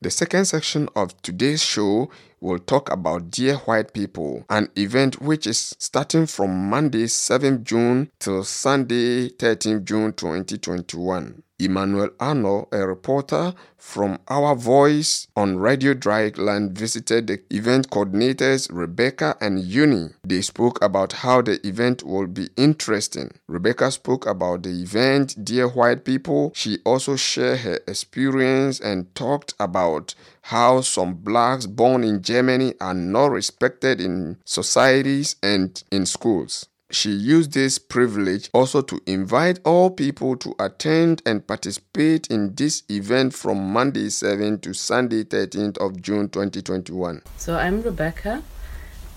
The second section of today's show will talk about Dear White People, an event which is starting from Monday 7 June till Sunday 13 June 2021. Emmanuel Arno, a reporter from Our Voice on Radio Dreyeckland, visited the event coordinators Rebecca and Uni. They spoke about how the event will be interesting. Rebecca spoke about the event, Dear White People. She also shared her experience and talked about how some blacks born in Germany are not respected in societies and in schools. She used this privilege also to invite all people to attend and participate in this event from Monday 7 to Sunday 13th of June 2021. So I'm Rebecca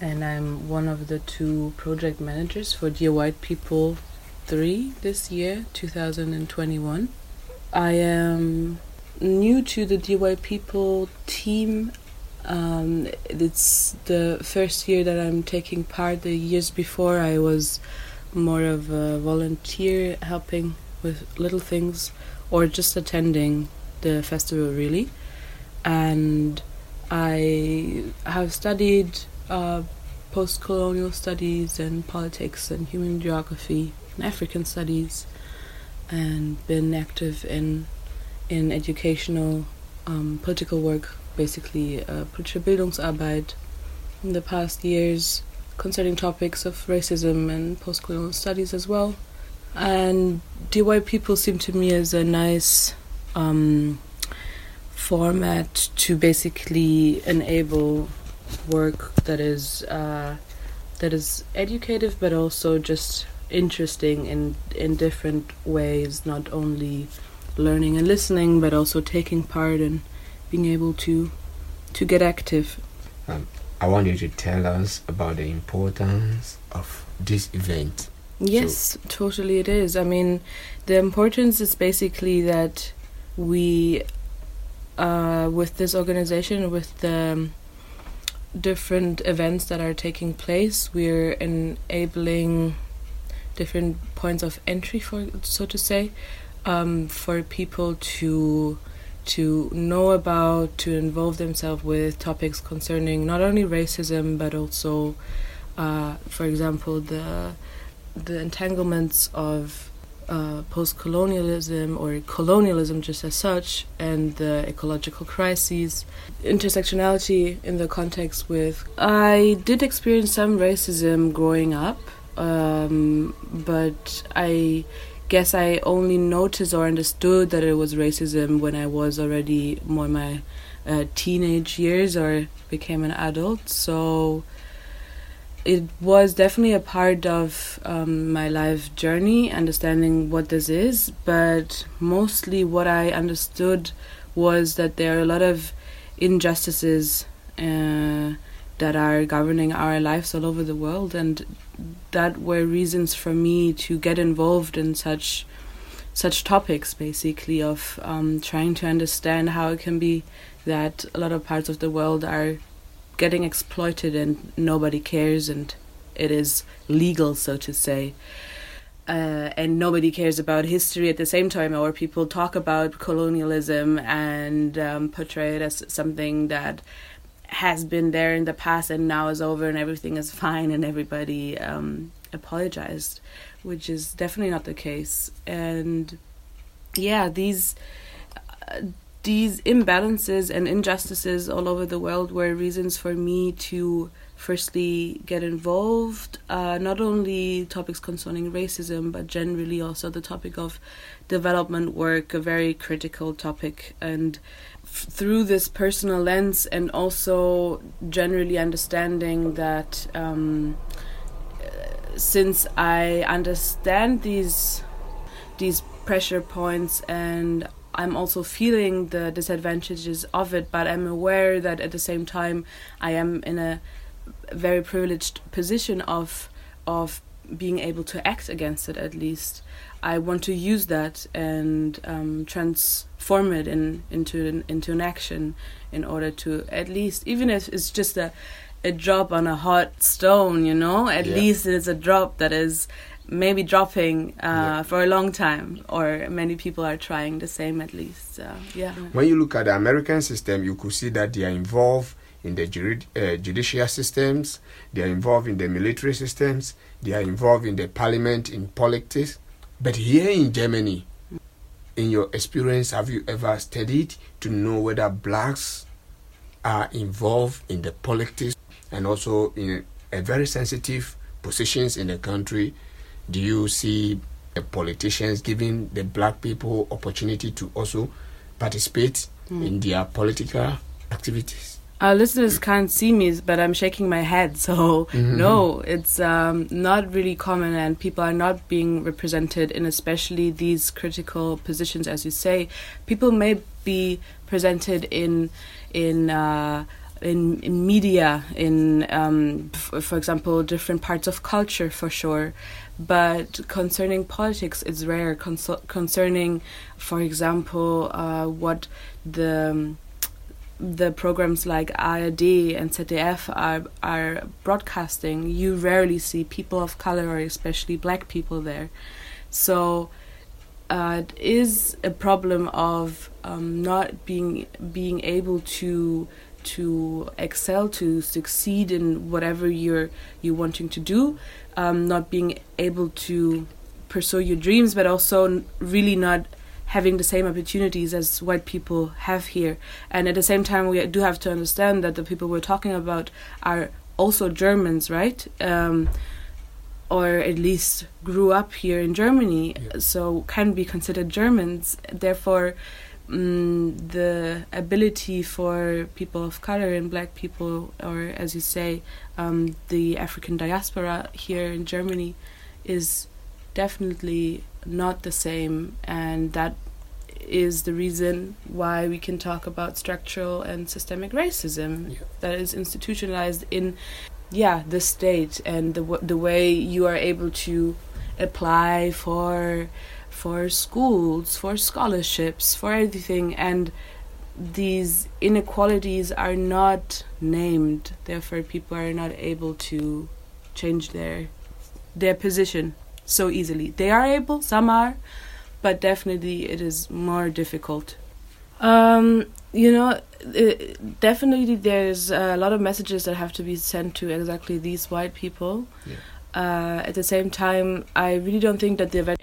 and I'm one of the two project managers for Dear White People 3 this year, 2021. I am new to the White People team um, it's the first year that I'm taking part. The years before, I was more of a volunteer, helping with little things, or just attending the festival really. And I have studied uh, post colonial studies and politics and human geography and African studies, and been active in in educational um, political work basically uh, politische Bildungsarbeit in the past years concerning topics of racism and post-colonial studies as well. And White People seem to me as a nice um, format to basically enable work that is uh, that is educative but also just interesting in in different ways, not only learning and listening but also taking part and being able to to get active. Um, I want you to tell us about the importance of this event. Yes, so. totally it is. I mean, the importance is basically that we, uh, with this organization, with the um, different events that are taking place, we're enabling different points of entry, for so to say, um, for people to to know about, to involve themselves with topics concerning not only racism but also, uh, for example, the the entanglements of uh, post-colonialism or colonialism just as such, and the ecological crises, intersectionality in the context with. I did experience some racism growing up, um, but I guess I only noticed or understood that it was racism when I was already more my uh, teenage years or became an adult. So it was definitely a part of um, my life journey, understanding what this is. But mostly, what I understood was that there are a lot of injustices. Uh, that are governing our lives all over the world and that were reasons for me to get involved in such such topics basically of um, trying to understand how it can be that a lot of parts of the world are getting exploited and nobody cares and it is legal so to say. Uh, and nobody cares about history at the same time, or people talk about colonialism and um, portray it as something that has been there in the past and now is over and everything is fine and everybody um, apologized, which is definitely not the case. And yeah, these uh, these imbalances and injustices all over the world were reasons for me to firstly get involved uh, not only topics concerning racism but generally also the topic of development work a very critical topic. And through this personal lens and also generally understanding that um, since I understand these these pressure points and I'm also feeling the disadvantages of it, but I'm aware that at the same time I am in a very privileged position of of being able to act against it at least. I want to use that and um, transform it in, into an, into an action in order to at least even if it's just a a drop on a hot stone, you know, at yeah. least it's a drop that is maybe dropping uh, Yeah. for a long time, or many people are trying the same at least. Uh, yeah. When you look at the American system, you could see that they are involved in the juri- uh, judicial systems, they are involved in the military systems, they are involved in the parliament, in politics. But here in Germany, in your experience, have you ever studied to know whether blacks are involved in the politics and also in a very sensitive positions in the country? Do you see the politicians giving the black people opportunity to also participate in their political activities? Our listeners can't see me, but I'm shaking my head. So no, it's um, not really common, and people are not being represented in especially these critical positions, as you say. People may be presented in in. Uh, in, in media, in um, f- for example, different parts of culture for sure, but concerning politics, it's rare. Consul- concerning, for example, uh, what the the programs like ARD and ZDF are are broadcasting, you rarely see people of color or especially black people there. So uh, it is a problem of um, not being being able to to excel to succeed in whatever you're you're wanting to do, um, not being able to pursue your dreams, but also n- really not having the same opportunities as white people have here. And at the same time, we do have to understand that the people we're talking about are also Germans, right? Um, or at least grew up here in Germany, Yeah. so can be considered Germans. Therefore, mm, the ability for people of color and black people, or as you say, um, the African diaspora here in Germany, is definitely not the same, and that is the reason why we can talk about structural and systemic racism Yeah. that is institutionalized in yeah the state and the w- the way you are able to apply for for schools for scholarships for everything and these inequalities are not named. Therefore people are not able to change their their position so easily. They are able some are but definitely it is more difficult. Um you know uh, definitely there's a lot of messages that have to be sent to exactly these white people. Yeah. uh, at the same time i really don't think that the event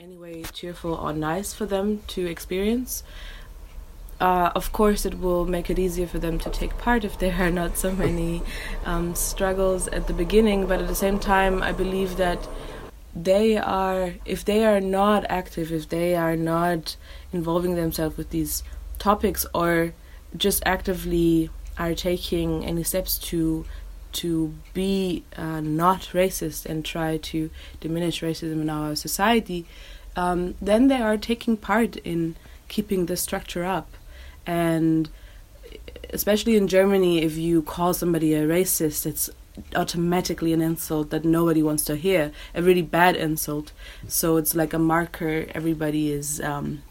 cheerful or nice for them to experience uh, of course, it will make it easier for them to take part if there are not so many um, struggles at the beginning. But at the same time, I believe that they are, if they are not active, if they are not involving themselves with these topics, or just actively are taking any steps to to be uh, not racist and try to diminish racism in our society, um, then they are taking part in keeping the structure up. And especially in Germany, if you call somebody a racist, it's automatically an insult that nobody wants to hear, a really bad insult. So it's like a marker everybody is, um,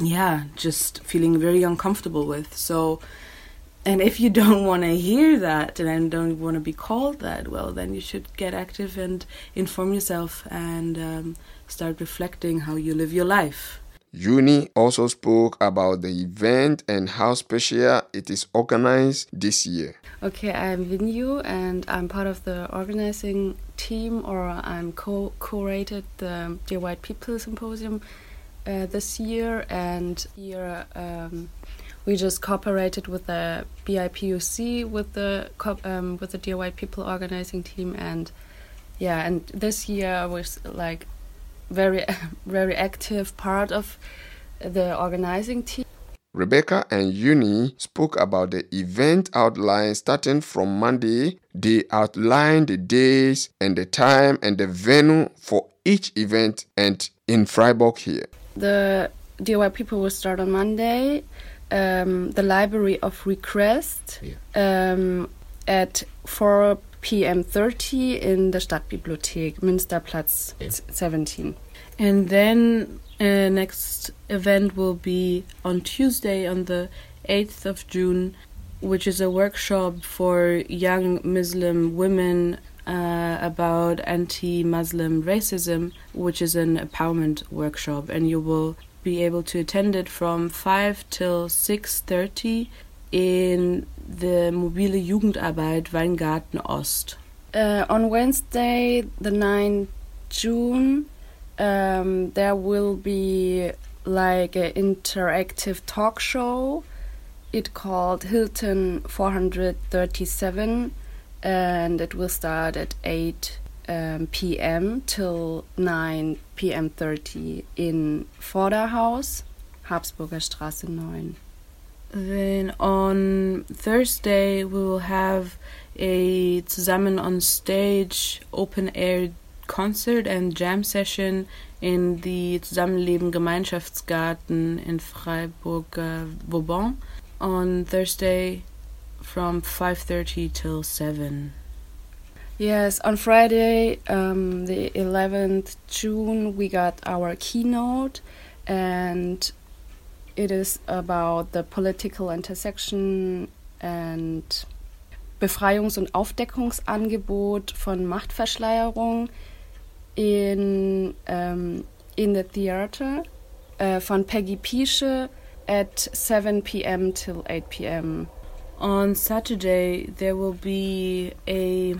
yeah, just feeling very uncomfortable with. So, and if you don't want to hear that and don't want to be called that, well, then you should get active and inform yourself and um, start reflecting how you live your life. Uni also spoke about the event and how special it is organized this year. Okay, I'm Vinyu and I'm part of the organizing team, or I'm co curated the Dear White People Symposium uh, this year. And here um, we just cooperated with the BIPoC with the um, with the White People organizing team, and yeah, and this year I was like very very active part of the organizing team. Rebecca and Uni spoke about the event outline starting from Monday. They outlined the days and the time and the venue for each event and in Freiburg here. The DIY people will start on Monday. Um, the Library of Request um, at 4 p.m. 30 in the Stadtbibliothek, Münsterplatz Yeah. 17. And then uh, next event will be on Tuesday, on the 8th of June, which is a workshop for young Muslim women uh, about anti-Muslim racism, which is an empowerment workshop, and you will be able to attend it from 5 till 6.30 in the Mobile Jugendarbeit Weingarten Ost. Uh, on Wednesday, the 9th June, um, there will be like an interactive talk show. It called Hilton 437, and it will start at 8 um, p.m. till 9 p.m. 30 in Vorderhaus, Habsburger Straße 9. Then on Thursday we will have a zusammen on stage open air concert and jam session in the Zusammenleben Gemeinschaftsgarten in Freiburg uh, Vauban on Thursday from 5:30 till 7. Yes, on Friday, um, the 11th June, we got our keynote, and it is about the political intersection and Befreiungs- und Aufdeckungsangebot von Machtverschleierung in, um, in the theater uh, von Peggy Piesche at 7 p.m. till 8 p.m. On Saturday there will be a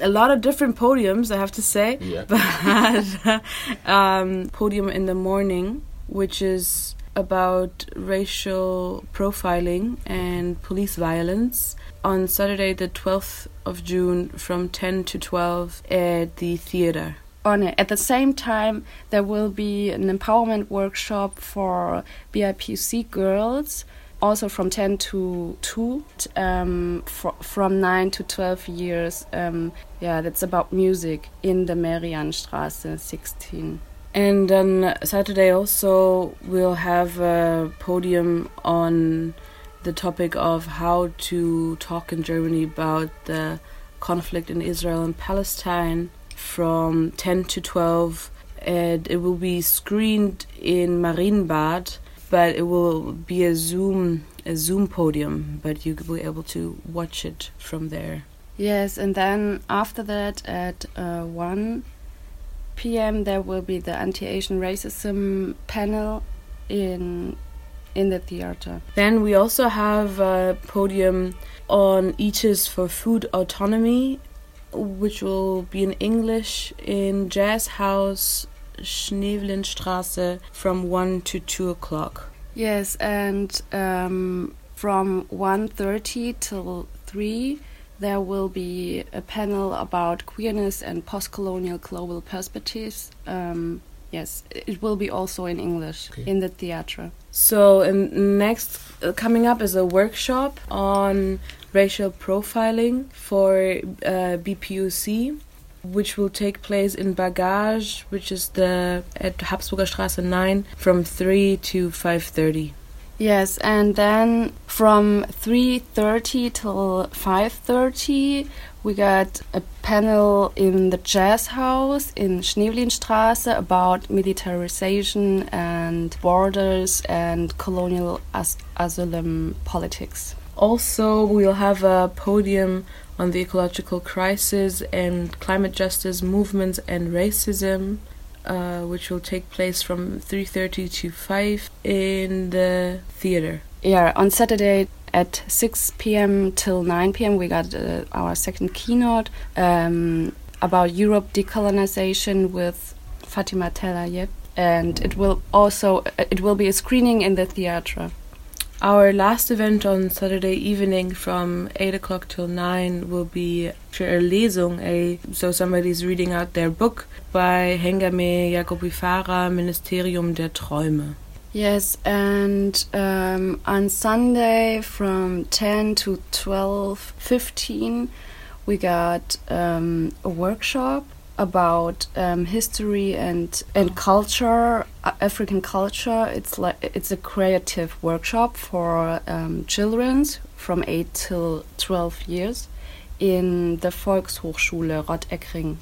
a lot of different podiums, I have to say. Yeah. But um, podium in the morning, which is about racial profiling and police violence. On Saturday, the 12th of June, from 10 to 12 at the theater. on it. At the same time, there will be an empowerment workshop for BIPoC girls, also from 10 to 2, um, fr- from 9 to 12 years. Um, yeah, that's about music in the Merianstraße 16. And on Saturday also we'll have a podium on the topic of how to talk in Germany about the conflict in Israel and Palestine from 10 to 12 and it will be screened in Marienbad but it will be a zoom a zoom podium but you will be able to watch it from there Yes, and then after that at uh, 1 p.m. there will be the anti-Asian racism panel in in the theater. Then we also have a podium on Eaters for Food Autonomy, which will be in English in Jazz House, Schnewlinstraße, from 1 to 2 o'clock. Yes, and um, from 1.30 till 3 there will be a panel about queerness and post-colonial global perspectives. Um, yes, it will be also in English Okay. in the theatre. So, and next uh, coming up is a workshop on racial profiling for uh, BPUC, which will take place in Bagage, which is the at Habsburger Straße 9 from 3 to 5:30. Yes, and then from 3.30 till 5.30 we got a panel in the Jazz House in Schnewlinstraße about militarization and borders and colonial as asylum politics. Also, we'll have a podium on the ecological crisis and climate justice movements and racism, uh, which will take place from 3:30 to 5 in the theater. Yeah, on Saturday at 6 p.m. till 9 p.m. we got uh, our second keynote um, about Europe decolonization with Fatima El-Tayeb, and it will also uh, it will be a screening in the theatre. Our last event on Saturday evening from 8 o'clock till 9 will be Lesung, a, so somebody's reading out their book by Hengameh Yaghoobifarah, Ministerium der Träume. Yes, and um, on Sunday from 10 to 12:15 we got um, a workshop about um, history and and culture, uh, African culture. It's like it's a creative workshop for um, children from 8 till 12 years in the Volkshochschule Rotteckring.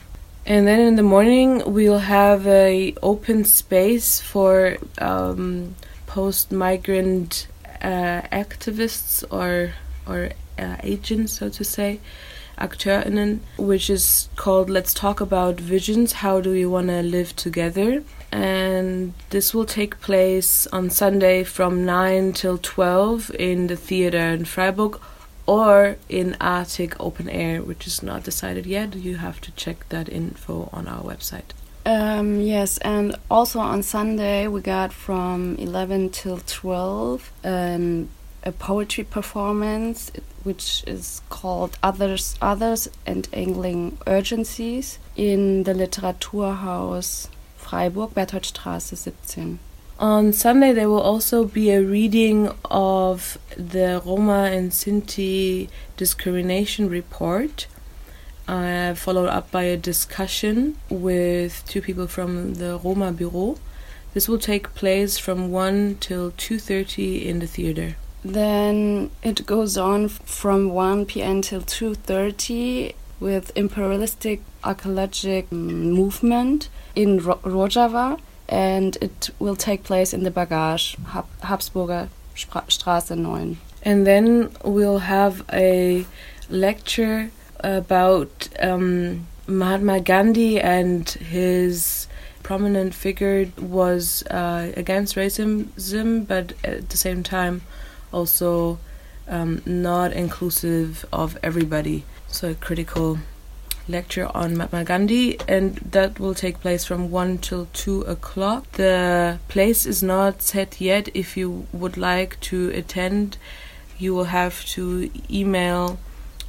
And then in the morning we'll have a open space for um, post-migrant uh, activists or or uh, agents, so to say, AkteurInnen, which is called Let's Talk About Visions How Do We Want to Live Together? And this will take place on Sunday from 9 till 12 in the theater in Freiburg or in Arctic Open Air, which is not decided yet. You have to check that info on our website. Um, yes, and also on Sunday we got from 11 till 12 um, a poetry performance which is called Others Others and Angling Urgencies in the Literaturhaus Freiburg, Bertholdstraße 17. On Sunday, there will also be a reading of the Roma and Sinti discrimination report, uh, followed up by a discussion with two people from the Roma Bureau. This will take place from 1 till 2.30 in the theater. Then it goes on from 1 p.m. till 2.30 with imperialistic archaeologic movement in Ro Rojava and it will take place in the Bagage, Hab Habsburger Straße 9. And then we'll have a lecture about um, Mahatma Gandhi and his prominent figure was uh, against racism, but at the same time also um, not inclusive of everybody. So a critical lecture on Mahatma Gandhi, and that will take place from 1 till 2 o'clock. The place is not set yet. If you would like to attend, you will have to email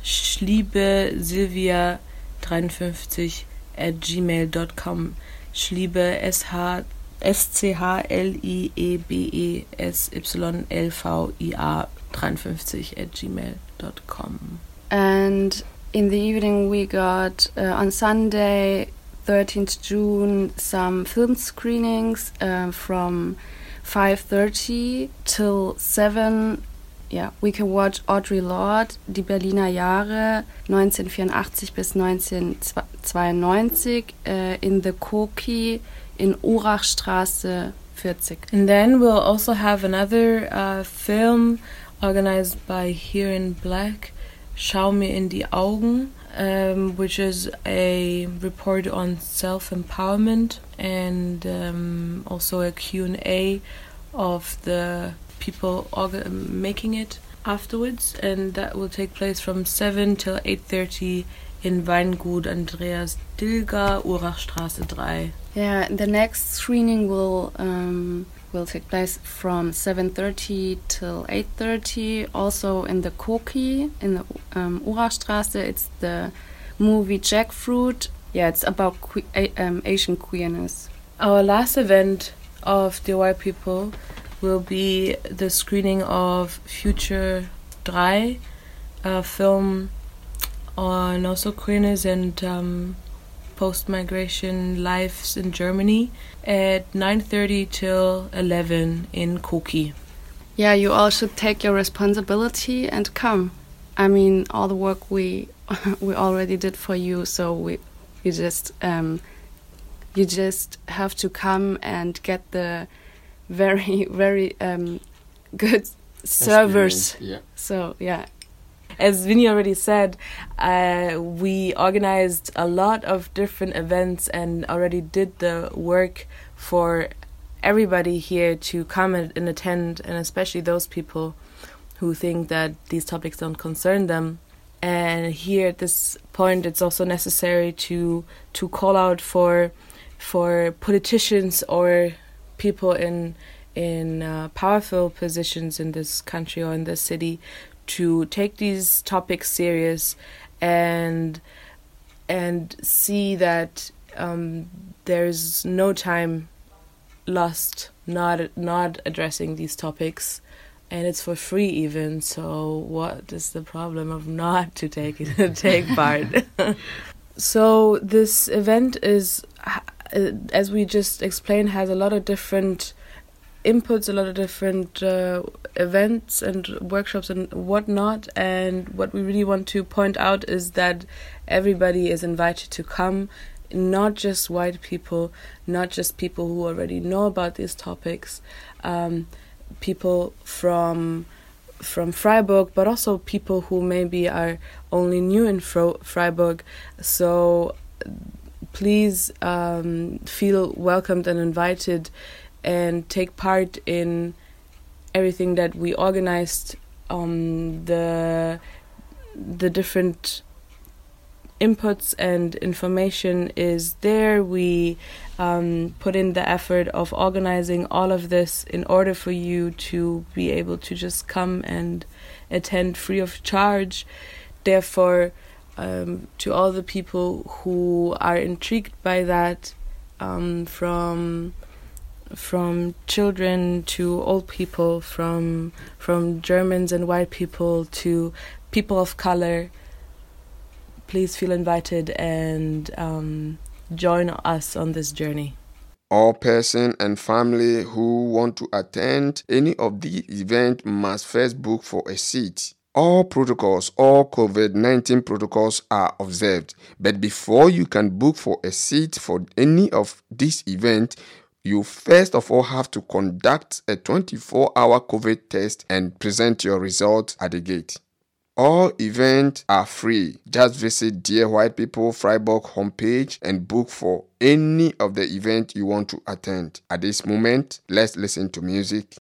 schliebesylvia53 at gmail.com. Schliebe, S-H S-C-H-L-I-E-B-E-S-Y-L-V-I-A 53 at gmail.com. And in the evening we got uh, on Sunday 13th June some film screenings uh, from 5:30 till 7 yeah we can watch Audre Lorde die Berliner Jahre 1984 bis 1992 uh, in the Koki in Urachstraße 40 and then we'll also have another uh, film organized by Here in Black Schau mir in die Augen, um, which is a report on self-empowerment and um, also a Q&A of the people making it afterwards. And that will take place from 7 till 8.30 in Weingut Andreas Dilger, Urachstraße 3. Yeah, the next screening will um, will take place from 7.30 till 8.30 also in the Koki in the um, Urachstraße. It's the movie Jackfruit. Yeah it's about que um, Asian queerness. Our last event of the white people will be the screening of Future 3 a film on also queerness and um, post-migration lives in Germany at 9.30 till 11 in Koki. Yeah, you all should take your responsibility and come. I mean, all the work we we already did for you, so we you just um, you just have to come and get the very very um, good servers. Yeah. So yeah, as Vinny already said, uh, we organized a lot of different events and already did the work for everybody here to come and, attend, and especially those people who think that these topics don't concern them. And here at this point, it's also necessary to to call out for for politicians or people in in uh, powerful positions in this country or in this city to take these topics serious and and see that um, there's no time lost not not addressing these topics. And it's for free even so what is the problem of not to take take part? So this event is as we just explained has a lot of different inputs a lot of different uh, events and workshops and whatnot and what we really want to point out is that everybody is invited to come not just white people not just people who already know about these topics um, people from from Freiburg, but also people who maybe are only new in Fro- Freiburg. So please um, feel welcomed and invited and take part in everything that we organized um, the the different inputs and information is there. We um, put in the effort of organizing all of this in order for you to be able to just come and attend free of charge. Therefore, um, to all the people who are intrigued by that, um, from from children to old people, from from Germans and white people to people of color, please feel invited and um, join us on this journey. All person and family who want to attend any of the event must first book for a seat. All protocols, all COVID 19 protocols are observed. But before you can book for a seat for any of this event, you first of all have to conduct a 24 hour COVID test and present your results at the gate. All events are free. Just visit Dear White People Freiburg homepage and book for any of the event you want to attend. At this moment, let's listen to music